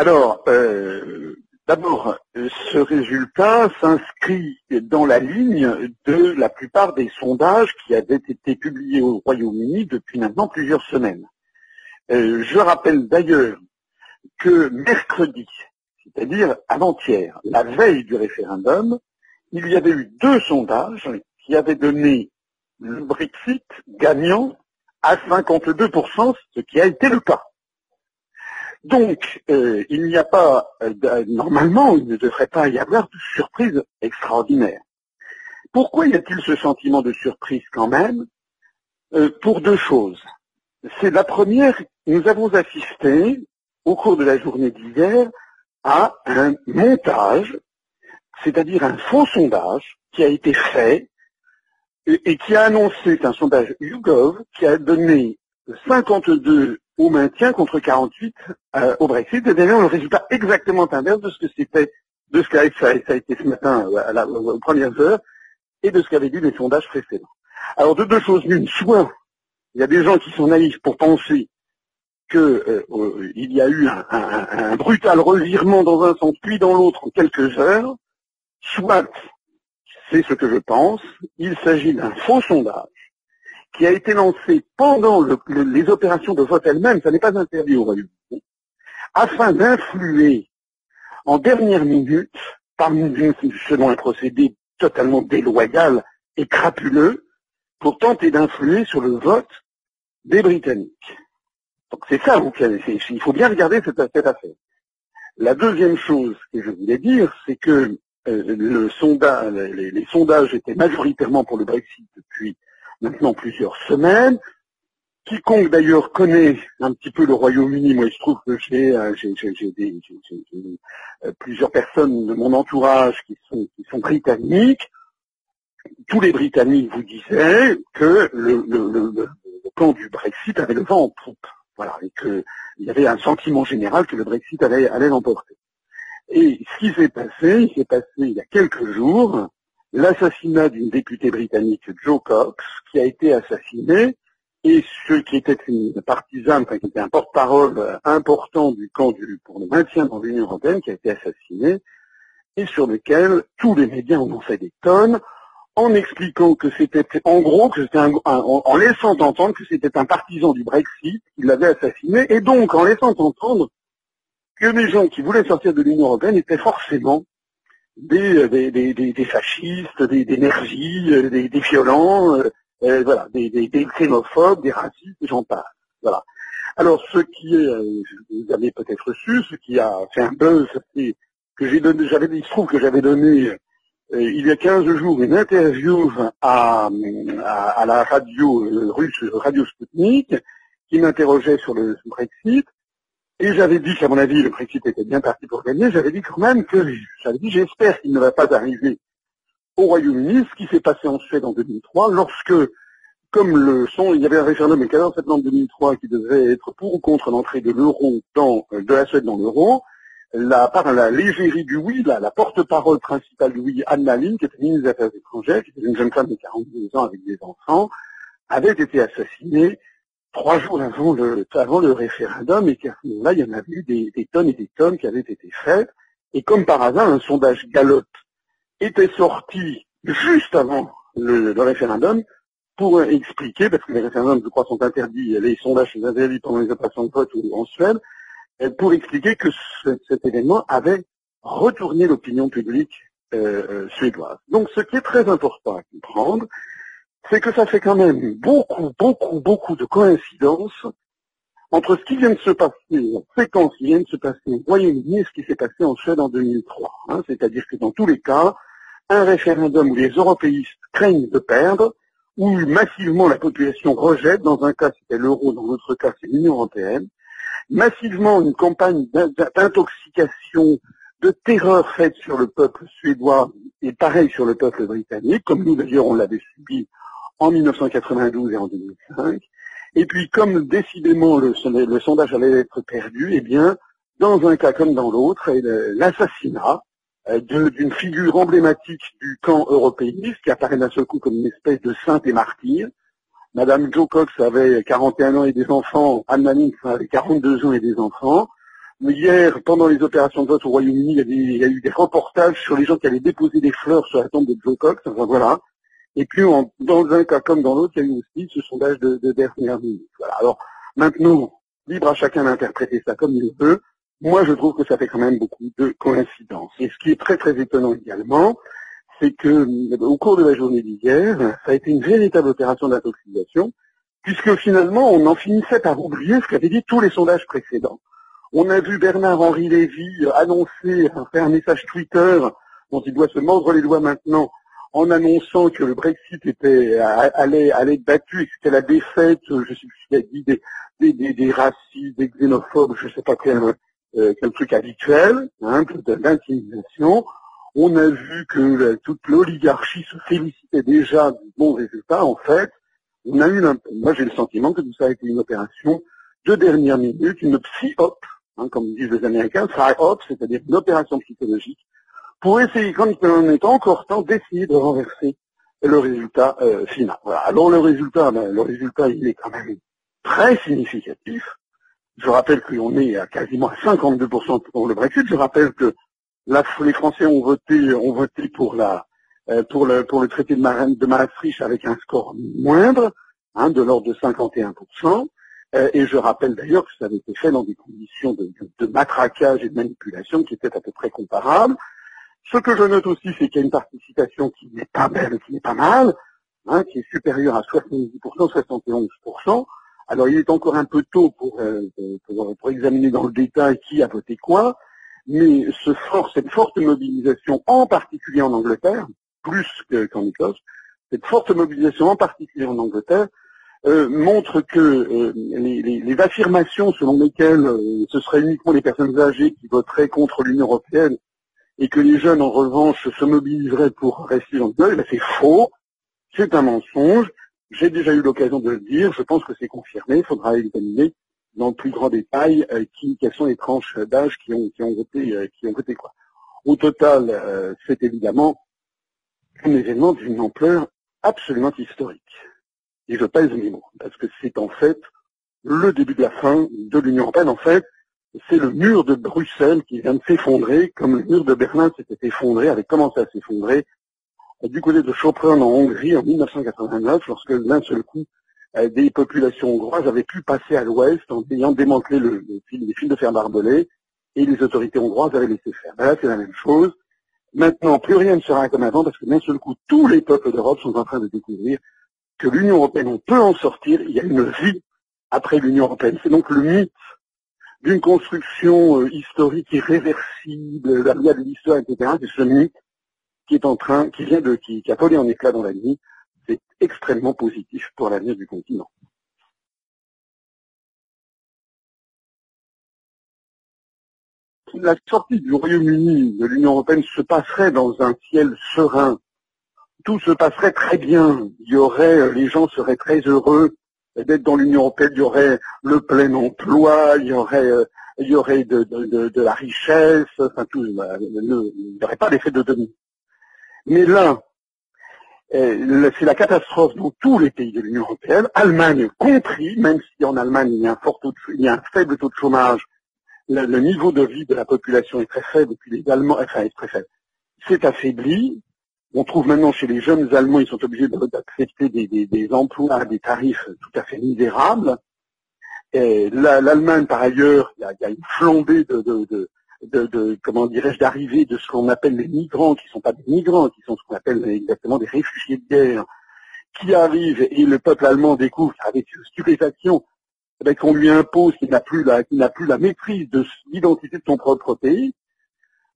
Alors, euh, d'abord, ce résultat s'inscrit dans la ligne de la plupart des sondages qui avaient été publiés au Royaume-Uni depuis maintenant plusieurs semaines. Euh, je rappelle d'ailleurs que mercredi, c'est-à-dire avant-hier, la veille du référendum, il y avait eu deux sondages qui avaient donné le Brexit gagnant à 52%, ce qui a été le cas. Donc, euh, il n'y a pas, euh, normalement, il ne devrait pas y avoir de surprise extraordinaire. Pourquoi y a-t-il ce sentiment de surprise quand même? Euh, Pour deux choses. C'est la première, nous avons assisté au cours de la journée d'hier à un montage, c'est-à-dire un faux sondage qui a été fait et, qui a annoncé, un sondage YouGov, qui a donné 52 au maintien contre 48 euh, au Brexit, et d'ailleurs le résultat exactement inverse de ce que c'était, de ce qu'a ça, a été ce matin euh, aux premières heures, et de ce qu'avaient dit les sondages précédents. Alors de deux choses l'une, soit il y a des gens qui sont naïfs pour penser qu'il euh, y a eu un, un, brutal revirement dans un sens puis dans l'autre en quelques heures, soit c'est ce que je pense, il s'agit d'un faux sondage qui a été lancé pendant les opérations de vote elles-mêmes, ça n'est pas interdit au Royaume-Uni, afin d'influer en dernière minute, par, selon un procédé totalement déloyal et crapuleux, pour tenter d'influer sur le vote des Britanniques. Donc c'est ça, il faut bien regarder cette, cette affaire. La deuxième chose que je voulais dire, c'est que euh, le sondage, les, sondages étaient majoritairement pour le Brexit depuis maintenant plusieurs semaines. Quiconque d'ailleurs connaît un petit peu le Royaume-Uni, moi il se trouve que j'ai euh, euh, plusieurs personnes de mon entourage qui sont, qui sont britanniques. Tous les Britanniques vous disaient que le, le, camp du Brexit avait le vent en poupe. Voilà, et qu'il y avait un sentiment général que le Brexit allait, allait l'emporter. Et ce qui s'est passé, il s'est passé il y a quelques jours, l'assassinat d'une députée britannique, Joe Cox, qui a été assassinée, et ceux qui était une partisane, enfin qui était un porte-parole important du camp du, pour le maintien dans l'Union européenne, qui a été assassiné, et sur lequel tous les médias en ont fait des tonnes, en expliquant que c'était, en gros, que c'était un, en laissant entendre que c'était un partisan du Brexit qui l'avait assassiné, et donc en laissant entendre que les gens qui voulaient sortir de l'Union européenne étaient forcément des, des, des, des fascistes, des, énergies, euh, des, violents, euh, euh, voilà, des, xénophobes, des racistes, j'en passe. Voilà. Alors, ce qui est, vous avez peut-être su, ce qui a fait un buzz, c'est que j'ai donné, j'avais, il se trouve que j'avais donné il y a 15 jours une interview à, à, à la radio russe, Radio Sputnik, qui m'interrogeait sur le Brexit. Et j'avais dit qu'à mon avis, le Brexit était bien parti pour gagner. J'avais dit quand même que, j'avais dit, j'espère qu'il ne va pas arriver au Royaume-Uni, ce qui s'est passé en Suède en 2003, lorsque, comme le son, il y avait un référendum le 14 septembre 2003 qui devait être pour ou contre l'entrée de l'euro dans, euh, de la Suède dans l'euro, la, par la légérie du oui, la, porte-parole principale du oui, Anne Malin, qui était ministre des Affaires étrangères, qui était une jeune femme de 42 ans avec des enfants, avait été assassinée trois jours avant le, avant le référendum et qu'à ce moment-là, il y en avait eu des, tonnes et des tonnes qui avaient été faites. Et comme par hasard, un sondage Gallup était sorti juste avant le, référendum pour expliquer, parce que les référendums, je crois, sont interdits, les sondages sont interdits pendant les opérations de vote ou en Suède, pour expliquer que cet événement avait retourné l'opinion publique euh, euh, suédoise. Donc ce qui est très important à comprendre, c'est que ça fait quand même beaucoup, beaucoup, beaucoup de coïncidences entre ce qui vient de se passer, la séquence qui vient de se passer au Royaume-Uni et ce qui s'est passé en Suède en 2003. Hein. C'est-à-dire que dans tous les cas, un référendum où les européistes craignent de perdre, où massivement la population rejette, dans un cas c'était l'euro, dans l'autre cas c'est l'Union européenne, massivement une campagne d'intoxication, de terreur faite sur le peuple suédois et pareil sur le peuple britannique, comme nous d'ailleurs on l'avait subi en 1992 et en 2005. Et puis, comme décidément le, sondage allait être perdu, eh bien, dans un cas comme dans l'autre, l'assassinat euh, d'une figure emblématique du camp européiste, qui apparaît d'un seul coup comme une espèce de sainte et martyr. Madame Joe Cox avait 41 ans et des enfants, Anne Manning avait 42 ans et des enfants. Hier, pendant les opérations de vote au Royaume-Uni, il, y a eu des reportages sur les gens qui allaient déposer des fleurs sur la tombe de Joe Cox. Enfin, voilà. Et puis, dans un cas comme dans l'autre, il y a eu aussi ce sondage de, de dernière minute. Voilà. Alors, maintenant, libre à chacun d'interpréter ça comme il veut. Moi, je trouve que ça fait quand même beaucoup de coïncidences. Et ce qui est très très étonnant également, c'est que au cours de la journée d'hier, ça a été une véritable opération d'intoxication, puisque finalement, on en finissait par oublier ce qu'avaient dit tous les sondages précédents. On a vu Bernard-Henri Lévy annoncer, faire un message Twitter dont il doit se mordre les doigts maintenant, en annonçant que le Brexit était allait, allait être battu et que c'était la défaite, je sais plus ce qu'il a dit, des, des, des, racistes, des xénophobes, je ne sais pas quel, euh, quel truc habituel, hein, d'intimidation. On a vu que toute l'oligarchie se félicitait déjà du bon résultat. En fait, on a eu, moi j'ai le sentiment que tout ça a été une opération de dernière minute, une psy-op, hein, comme disent les Américains, psy-op, c'est-à-dire une opération psychologique, pour essayer, quand il est encore temps, d'essayer de renverser le résultat euh, final. Voilà. Alors le résultat, ben, le résultat, il est quand même très significatif. Je rappelle qu'on est à quasiment à 52% pour le Brexit. Je rappelle que les Français ont voté, ont voté pour la, euh, pour le, pour le traité de, de Maastricht avec un score moindre, hein, de l'ordre de 51%. Euh, et je rappelle d'ailleurs que ça avait été fait dans des conditions de, de, matraquage et de manipulation qui étaient à peu près comparables. Ce que je note aussi, c'est qu'il y a une participation qui n'est pas belle, qui n'est pas mal, hein, qui est supérieure à 70%, 71%. Alors il est encore un peu tôt pour, euh, pour, examiner dans le détail qui a voté quoi, mais ce fort, cette forte mobilisation, en particulier en Angleterre, plus qu'en Écosse, cette forte mobilisation en particulier en Angleterre, euh, montre que euh, les, les, les, affirmations selon lesquelles euh, ce serait uniquement les personnes âgées qui voteraient contre l'Union européenne et que les jeunes en revanche se mobiliseraient pour rester dans le ben, c'est faux, c'est un mensonge. J'ai déjà eu l'occasion de le dire, je pense que c'est confirmé, il faudra examiner dans le plus grand détail euh, qui, quelles sont les tranches d'âge qui ont, qui ont voté, euh, qui ont voté quoi. Au total, euh, c'est évidemment un événement d'une ampleur absolument historique. Et je pèse mes mots, parce que c'est en fait le début de la fin de l'Union européenne. En fait, c'est le mur de Bruxelles qui vient de s'effondrer, comme le mur de Berlin s'était effondré, avait commencé à s'effondrer du côté de Sopron en Hongrie en 1989, lorsque d'un seul coup, euh, des populations hongroises avaient pu passer à l'ouest en ayant démantelé le, fil, les fils de fer barbelés, et les autorités hongroises avaient laissé faire. Ben là, c'est la même chose. Maintenant, plus rien ne sera comme avant, parce que d'un seul coup, tous les peuples d'Europe sont en train de découvrir que l'Union européenne, on peut en sortir, il y a une vie après l'Union européenne. C'est donc le mythe d'une construction euh, historique irréversible, la loi de l'histoire, etc. C'est ce mythe qui est en train, qui vient de, qui, a volé en éclat dans la nuit, c'est extrêmement positif pour l'avenir du continent. La sortie du Royaume-Uni de l'Union européenne se passerait dans un ciel serein. Tout se passerait très bien. Il y aurait, les gens seraient très heureux d'être dans l'Union européenne. Il y aurait le plein emploi. Il y aurait, il y aurait de, la richesse. Enfin, tout, il n'y aurait pas d'effet de demi. Mais là, euh, c'est la catastrophe dans tous les pays de l'Union européenne, Allemagne compris, même si en Allemagne il y a un, fort taux il y a un faible taux de chômage, le, niveau de vie de la population est très faible, puis les Allemands, enfin est très faible. C'est affaibli. On trouve maintenant chez les jeunes Allemands, ils sont obligés d'accepter des, des, des, emplois des tarifs tout à fait misérables. L'Allemagne, par ailleurs, il y, y a, une flambée de, de, de de, comment dirais-je, d'arrivée de ce qu'on appelle les migrants, qui ne sont pas des migrants, qui sont ce qu'on appelle exactement des réfugiés de guerre, qui arrivent et le peuple allemand découvre avec stupéfaction eh qu'on lui impose qu'il n'a plus la, qu'il n'a plus la maîtrise de l'identité de son propre pays.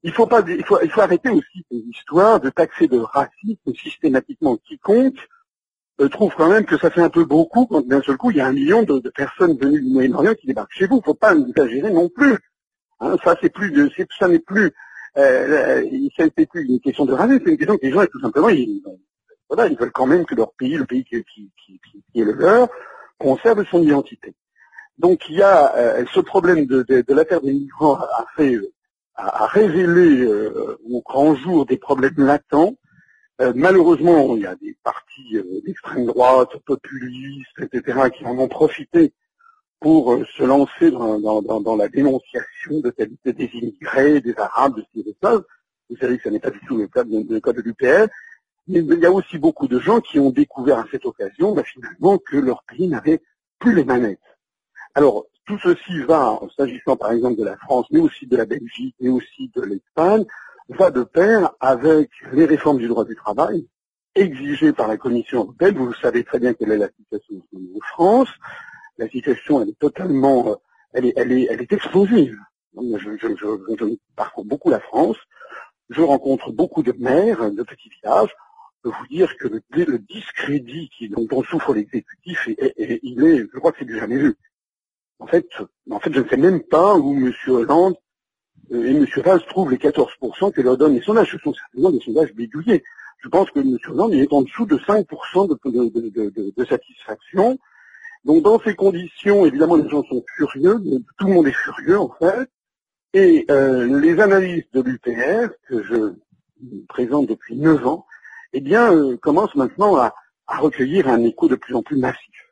Il faut pas, il faut, arrêter aussi ces histoires de taxer de racisme systématiquement quiconque euh, trouve quand même que ça fait un peu beaucoup quand d'un seul coup il y a un million de, personnes venues du Moyen-Orient qui débarquent chez vous. Il ne faut pas exagérer non plus. Ça, plus n'est plus, euh, une question de racisme, c'est une question que les gens, tout simplement, ils, veulent quand même que leur pays, le pays qui, est le leur, conserve son identité. Donc il y a euh, ce problème de, de, de l'affaire des migrants a fait a, révélé euh, au grand jour des problèmes latents. Euh, malheureusement, il y a des partis d'extrême droite, populistes, etc., qui en ont profité pour euh, se lancer dans, dans, dans, la dénonciation de qualité des immigrés, des Arabes, de ces choses. Vous savez que ce n'est pas du tout le cas de, le de l'UPR. Mais il y a aussi beaucoup de gens qui ont découvert à cette occasion, bah, finalement, que leur pays n'avait plus les manettes. Alors, tout ceci va, s'agissant par exemple de la France, mais aussi de la Belgique, mais aussi de l'Espagne, va de pair avec les réformes du droit du travail exigées par la Commission européenne. Vous savez très bien quelle est la situation en France. La situation, elle est totalement, euh, elle est, elle est, elle est explosive. Je, je, je, parcours beaucoup la France. Je rencontre beaucoup de maires de petits villages. Je peux vous dire que le, discrédit dont on souffre l'exécutif, il est, je crois que c'est du jamais vu. En fait, en fait, je ne sais même pas où M. Hollande euh, et M. Valls trouvent les 14% que leur donnent les sondages. Ce sont certainement des sondages bidouillés. Je pense que M. Hollande est en dessous de 5% de, satisfaction. Donc dans ces conditions, évidemment, les gens sont furieux, tout le monde est furieux en fait, et euh, les analyses de l'UPR, que je présente depuis 9 ans, eh bien, euh, commencent maintenant à, recueillir un écho de plus en plus massif.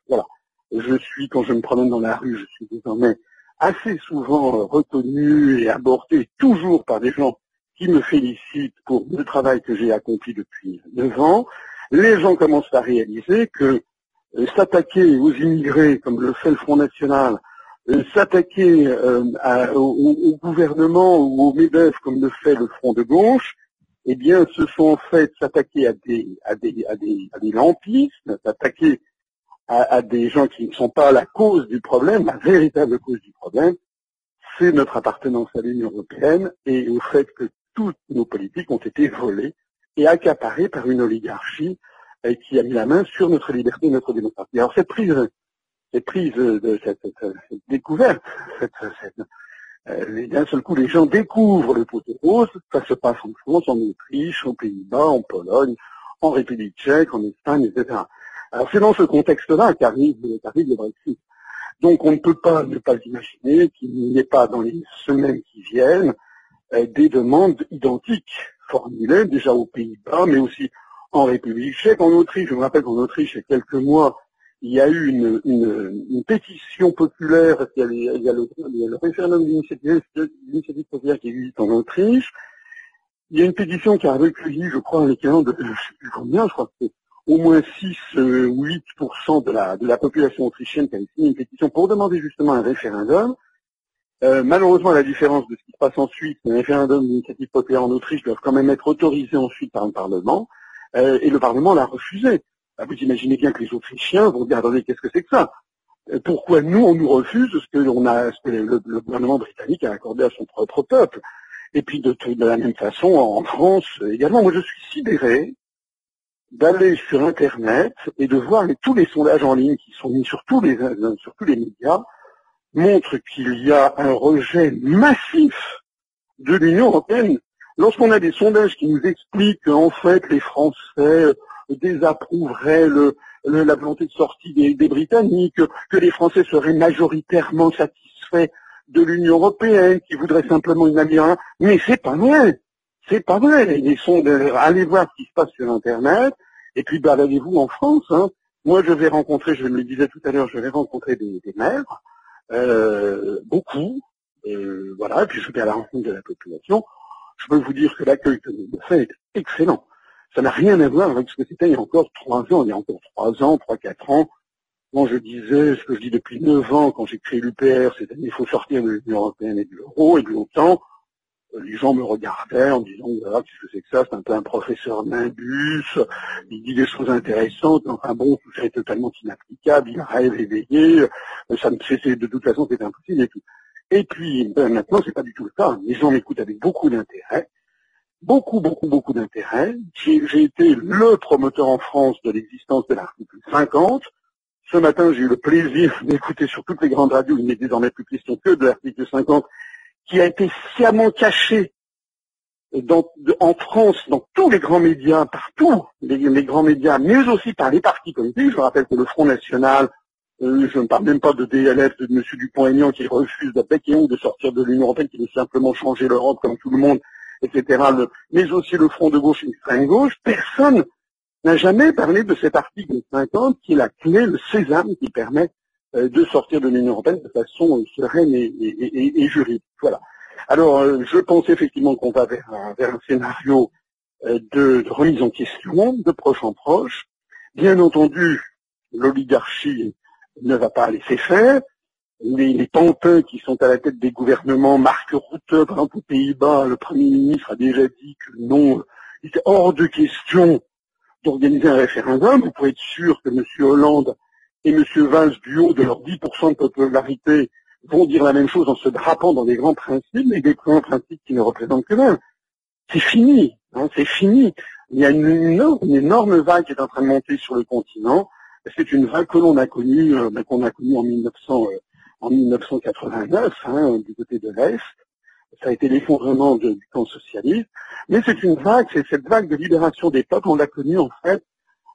Je suis, quand je me promène dans la rue, je suis désormais assez souvent euh, reconnu et abordé toujours par des gens qui me félicitent pour le travail que j'ai accompli depuis neuf ans. Les gens commencent à réaliser que euh, s'attaquer aux immigrés, comme le fait le Front National, euh, s'attaquer au, gouvernement ou au MEDEF, comme le fait le Front de gauche, eh bien, ce sont en fait s'attaquer à des, à des, à des, à des lampistes, s'attaquer à, des gens qui ne sont pas la cause du problème, la véritable cause du problème, c'est notre appartenance à l'Union européenne et au fait que toutes nos politiques ont été volées et accaparées par une oligarchie euh, qui a mis la main sur notre liberté et notre démocratie. Alors cette prise, cette prise de cette, découverte, euh, d'un seul coup les gens découvrent le poteau rose, ça se passe en France, en Autriche, aux Pays-Bas, en Pologne, en République tchèque, en Espagne, etc. Alors c'est dans ce contexte-là qu'arrive, le Brexit. Donc on ne peut pas ne pas imaginer qu'il n'y ait pas dans les semaines qui viennent euh, des demandes identiques formulées déjà aux Pays-Bas, mais aussi en République tchèque, en Autriche. Je me rappelle qu'en Autriche, il y a quelques mois, il y a eu une, pétition populaire, il y a, le, référendum d'initiative populaire qui existe en Autriche. Il y a une pétition qui a recueilli, je crois, l'équivalent de, je sais plus combien, je crois que c'est au moins 6 ou 8% de la, de la population autrichienne qui a signé une pétition pour demander justement un référendum. Euh, malheureusement, à la différence de ce qui se passe ensuite, les référendums d'initiative populaire en Autriche doivent quand même être autorisés ensuite par le Parlement, euh, et le Parlement l'a refusé. Bah, vous imaginez bien que les Autrichiens vont dire, attendez, qu'est-ce que c'est que ça? Euh, Pourquoi nous, on nous refuse ce que, a, ce que le, gouvernement britannique a accordé à son propre peuple? Et puis de, de la même façon, en France également, moi je suis sidéré d'aller sur Internet et de voir tous les sondages en ligne qui sont mis sur tous les, sur tous les médias montrent qu'il y a un rejet massif de l'Union européenne. Lorsqu'on a des sondages qui nous expliquent qu'en fait les Français désapprouveraient le, la volonté de sortie des, des, Britanniques, que les Français seraient majoritairement satisfaits de l'Union européenne, qui voudraient simplement une amélioration, mais c'est pas vrai. C'est pas vrai. Les sondages, allez voir ce qui se passe sur Internet, et puis baladez-vous en France. Hein. Moi, je vais rencontrer, je le disais tout à l'heure, je vais rencontrer des, des maires, euh, beaucoup, euh, voilà, et puis je vais à la rencontre de la population. Je peux vous dire que l'accueil que nous fait est excellent. Ça n'a rien à voir avec ce que c'était il y a encore trois ans, il y a encore trois ans, trois, quatre ans, quand je disais ce que je dis depuis neuf ans, quand j'ai créé l'UPR, c'est-à-dire qu'il faut sortir de l'Union européenne et de l'euro, et de l'OTAN, les gens me regardaient en disant voilà qu'est-ce que c'est que ça c'est un peu un professeur nimbus il dit des choses intéressantes enfin bon tout ça est totalement inapplicable il rêve éveillé ça me c'est de toute façon c'est impossible et tout. Et puis ben, maintenant c'est pas du tout le cas les gens m'écoutent avec beaucoup d'intérêt beaucoup beaucoup beaucoup d'intérêt. J'ai été le promoteur en France de l'existence de l'article 50 ce matin, j'ai eu le plaisir d'écouter sur toutes les grandes radios, il n'est désormais plus question que de l'article 50, qui a été sciemment caché en France, dans tous les grands médias, partout, les, grands médias, mais aussi par les partis politiques. Je rappelle que le Front National, euh, je ne parle même pas de DLF, de M. Dupont-Aignan qui refuse de bec de sortir de l'Union Européenne, qui veut simplement changer l'Europe comme tout le monde, etc. mais aussi le Front de gauche et l'extrême gauche. Personne n'a jamais parlé de cet article 50 qui est la clé, le sésame qui permet de sortir de l'Union européenne de façon sereine et, juridique. Voilà. Alors, je pense effectivement qu'on va vers un, vers un scénario de, remise en question, de proche en proche. Bien entendu, l'oligarchie ne va pas laisser faire. Les, les pantins qui sont à la tête des gouvernements, Marc Rutte, par exemple, aux Pays-Bas, le Premier ministre a déjà dit que non, il était hors de question d'organiser un référendum. Vous pouvez être sûr que M. Hollande et M. Valls, du haut de leurs 10% de popularité, vont dire la même chose en se drapant dans des grands principes, mais des grands principes qui ne représentent que même. C'est fini, hein, c'est fini. Il y a une, énorme vague qui est en train de monter sur le continent. C'est une vague que l'on a connue, euh, ben, qu'on a connue en, 1900, euh, en 1989, hein, du côté de l'Est. Ça a été l'effondrement du camp socialiste. Mais c'est une vague, c'est cette vague de libération des peuples, on l'a connue en fait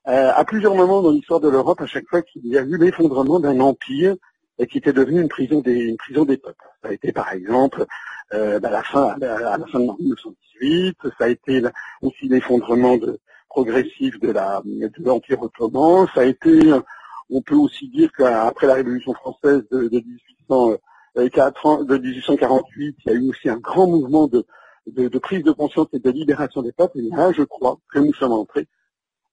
euh, à plusieurs moments dans l'histoire de l'Europe, à chaque fois qu'il y a eu l'effondrement d'un empire et qui était devenu une prison des, une prison des peuples. Ça a été par exemple euh, bah, à, la fin, à la fin de 1918, ça a été aussi l'effondrement de, progressif de la de l'Empire ottoman, ça a été, on peut aussi dire qu'après la Révolution française de, de, 1800, de 1848, il y a eu aussi un grand mouvement de, de, prise de conscience et de libération des peuples. Et là, je crois que nous sommes entrés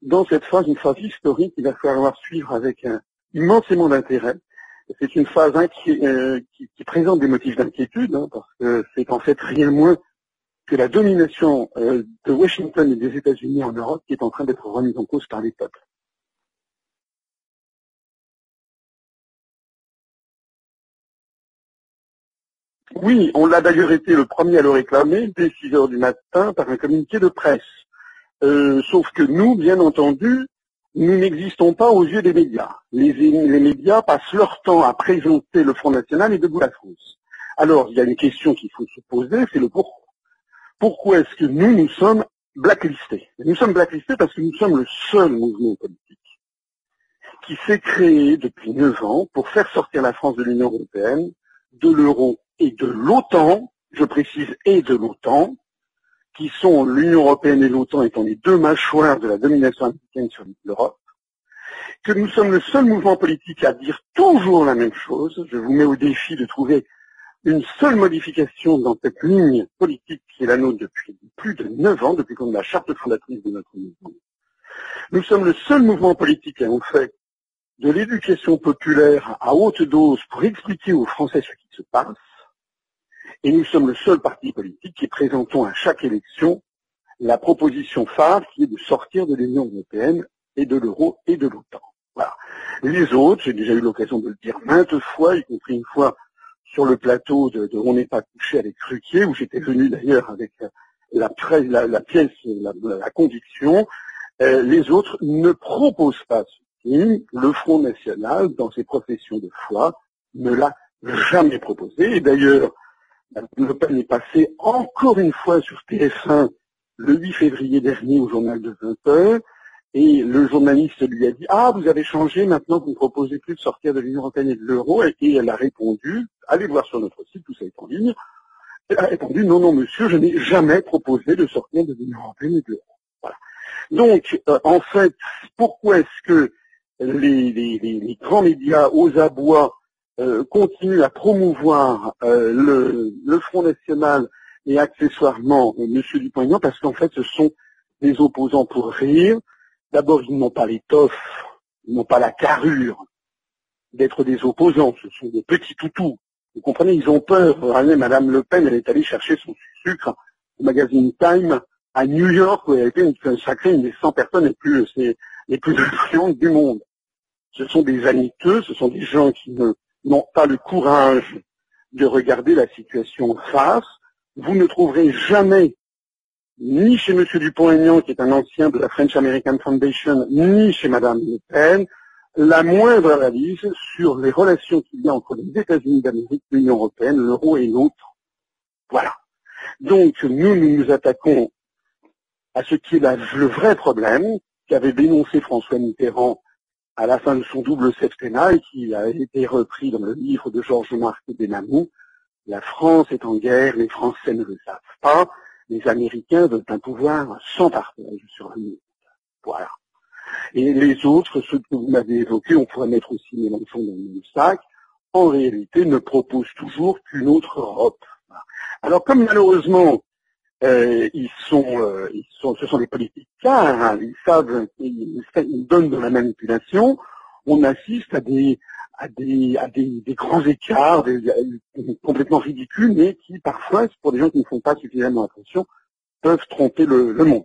dans cette phase, une phase historique qu'il va falloir suivre avec un immensément d'intérêt c'est une phase euh, qui, présente des motifs d'inquiétude, hein, parce que c'est en fait rien moins que la domination euh, de Washington et des États-Unis en Europe qui est en train d'être remise en cause par les peuples. Oui, on l'a d'ailleurs été le premier à le réclamer dès 6 heures du matin par un communiqué de presse. Euh, sauf que nous, bien entendu, nous n'existons pas aux yeux des médias. Les, médias passent leur temps à présenter le Front National et debout la France. Alors, il y a une question qu'il faut se poser, c'est le pourquoi. Pourquoi est-ce que nous, nous sommes blacklistés? Nous sommes blacklistés parce que nous sommes le seul mouvement politique qui s'est créé depuis neuf ans pour faire sortir la France de l'Union européenne, de l'euro et de l'OTAN, je précise, et de l'OTAN, qui sont l'Union européenne et l'OTAN étant les deux mâchoires de la domination américaine sur l'Europe, que nous sommes le seul mouvement politique à dire toujours la même chose. Je vous mets au défi de trouver une seule modification dans cette ligne politique qui est la nôtre depuis plus de neuf ans, depuis qu'on a la charte fondatrice de notre mouvement. Nous sommes le seul mouvement politique à en fait de l'éducation populaire à haute dose pour expliquer aux Français ce qui se passe, et nous sommes le seul parti politique qui présentons à chaque élection la proposition phare qui est de sortir de l'Union européenne et de l'euro et de l'OTAN. Voilà. Les autres, j'ai déjà eu l'occasion de le dire maintes fois, y compris une fois sur le plateau de, On n'est pas couché avec Ruquier, où j'étais venu d'ailleurs avec la, pièce, la, conviction, euh, les autres ne proposent pas ceci. Le Front National, dans ses professions de foi, ne l'a jamais proposé. Et d'ailleurs, le Pen est passé encore une fois sur TF1 le 8 février dernier au journal de 20 heures, et le journaliste lui a dit Ah, vous avez changé, maintenant vous ne proposez plus de sortir de l'Union européenne et de l'euro, et elle a répondu, allez voir sur notre site, tout ça est en ligne, elle a répondu Non, non, monsieur, je n'ai jamais proposé de sortir de l'Union européenne et de l'euro. Voilà. Donc, euh, en fait, pourquoi est-ce que les, les, grands médias aux abois euh, continue à promouvoir euh, le, Front National et accessoirement euh, M. Dupont-Aignan parce qu'en fait ce sont des opposants pour rire. D'abord, ils n'ont pas l'étoffe, ils n'ont pas la carrure d'être des opposants, ce sont des petits toutous. Vous comprenez, ils ont peur. Madame Le Pen, elle est allée chercher son sucre au magazine Time à New York, où elle a été sacrée une des 100 personnes les plus, les plus influentes du monde. Ce sont des vaniteux, ce sont des gens qui ne n'ont pas le courage de regarder la situation en face. Vous ne trouverez jamais, ni chez M. Dupont-Aignan, qui est un ancien de la French American Foundation, ni chez Mme Le Pen, la moindre analyse sur les relations qu'il y a entre les États-Unis d'Amérique, l'Union européenne, l'euro et l'autre. Voilà. Donc, nous, nous nous attaquons à ce qui est le vrai problème qu'avait dénoncé François Mitterrand à la fin de son double septennat qui a été repris dans le livre de Georges Marc Benamou. La France est en guerre, les Français ne le savent pas, les Américains veulent un pouvoir sans partage sur le monde. Voilà. Et les autres, ceux que vous m'avez évoqués, on pourrait mettre aussi Mélenchon dans le sac, en réalité ne proposent toujours qu'une autre Europe. Alors comme malheureusement euh, ils, sont, euh, ils sont, ce sont des politiques hein, ils savent, ils, donnent de la manipulation, on assiste à des, à des, à des, grands écarts, complètement ridicules, mais qui parfois, pour des gens qui ne font pas suffisamment attention, peuvent tromper le, le monde.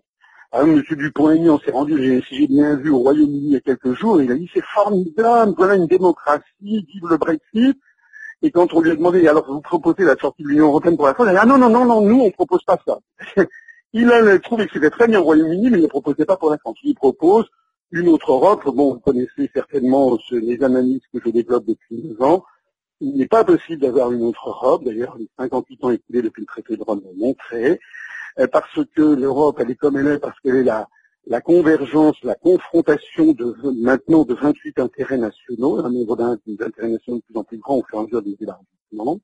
Ah, M. Dupont-Aignan s'est rendu, si j'ai bien vu, au Royaume-Uni il y a quelques jours, il a dit c'est formidable, voilà une démocratie, vive le Brexit. Et quand on lui a demandé, alors vous proposez la sortie de l'Union Européenne pour la France, il a dit ah non, non, non, non, nous on propose pas ça. il a trouvé que c'était très bien au Royaume-Uni, mais il ne proposait pas pour la France. Il propose une autre Europe. Bon, vous connaissez certainement les analyses que je développe depuis 9 ans. Il n'est pas possible d'avoir une autre Europe. D'ailleurs, les 58 ans écoulés depuis le traité de Rome l'ont montré. Euh, parce que l'Europe, elle est comme elle est, parce qu'elle est la, convergence, la confrontation de maintenant de 28 intérêts nationaux, un nombre d'intérêts nationaux de plus en plus grand au fur et à mesure des élargissements,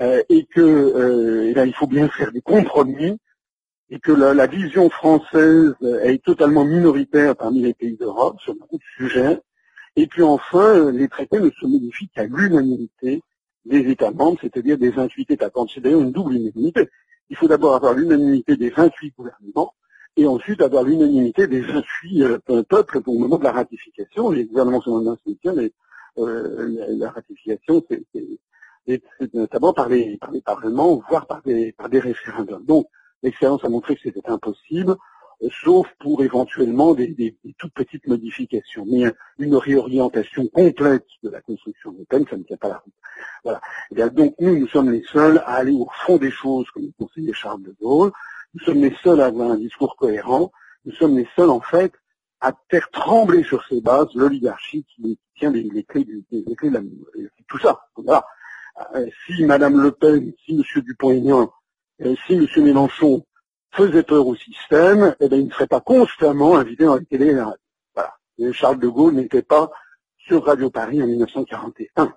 euh, et que euh, eh il faut bien faire des compromis, et que la, vision française est totalement minoritaire parmi les pays d'Europe sur beaucoup de sujets, et puis enfin, les traités ne se modifient qu'à l'unanimité des États membres, c'est-à-dire des 28 États. C'est d'ailleurs une double unanimité il faut d'abord avoir l'unanimité des 28 gouvernements et ensuite avoir l'unanimité des 28 euh, peuples au moment de la ratification. Les gouvernements sont en soutien, mais euh, la ratification, c'est notamment par les, par les parlements, voire par des, par des référendums. Donc, l'expérience a montré que c'était impossible sauf pour éventuellement des, toutes petites modifications. Mais une réorientation complète de la construction européenne, ça ne tient pas la route. Voilà. Eh donc nous, nous sommes les seuls à aller au fond des choses, comme le conseiller Charles de Gaulle. Nous sommes les seuls à avoir un discours cohérent. Nous sommes les seuls, en fait, à faire trembler sur ses bases l'oligarchie qui, tient les, clés de la, tout ça. Voilà. Euh, si Madame Le Pen, si Monsieur Dupont-Aignan, euh, si Monsieur Mélenchon faisait peur au système, eh bien, il ne serait pas constamment invité dans les télé. Voilà. Charles de Gaulle n'était pas sur Radio Paris en 1941.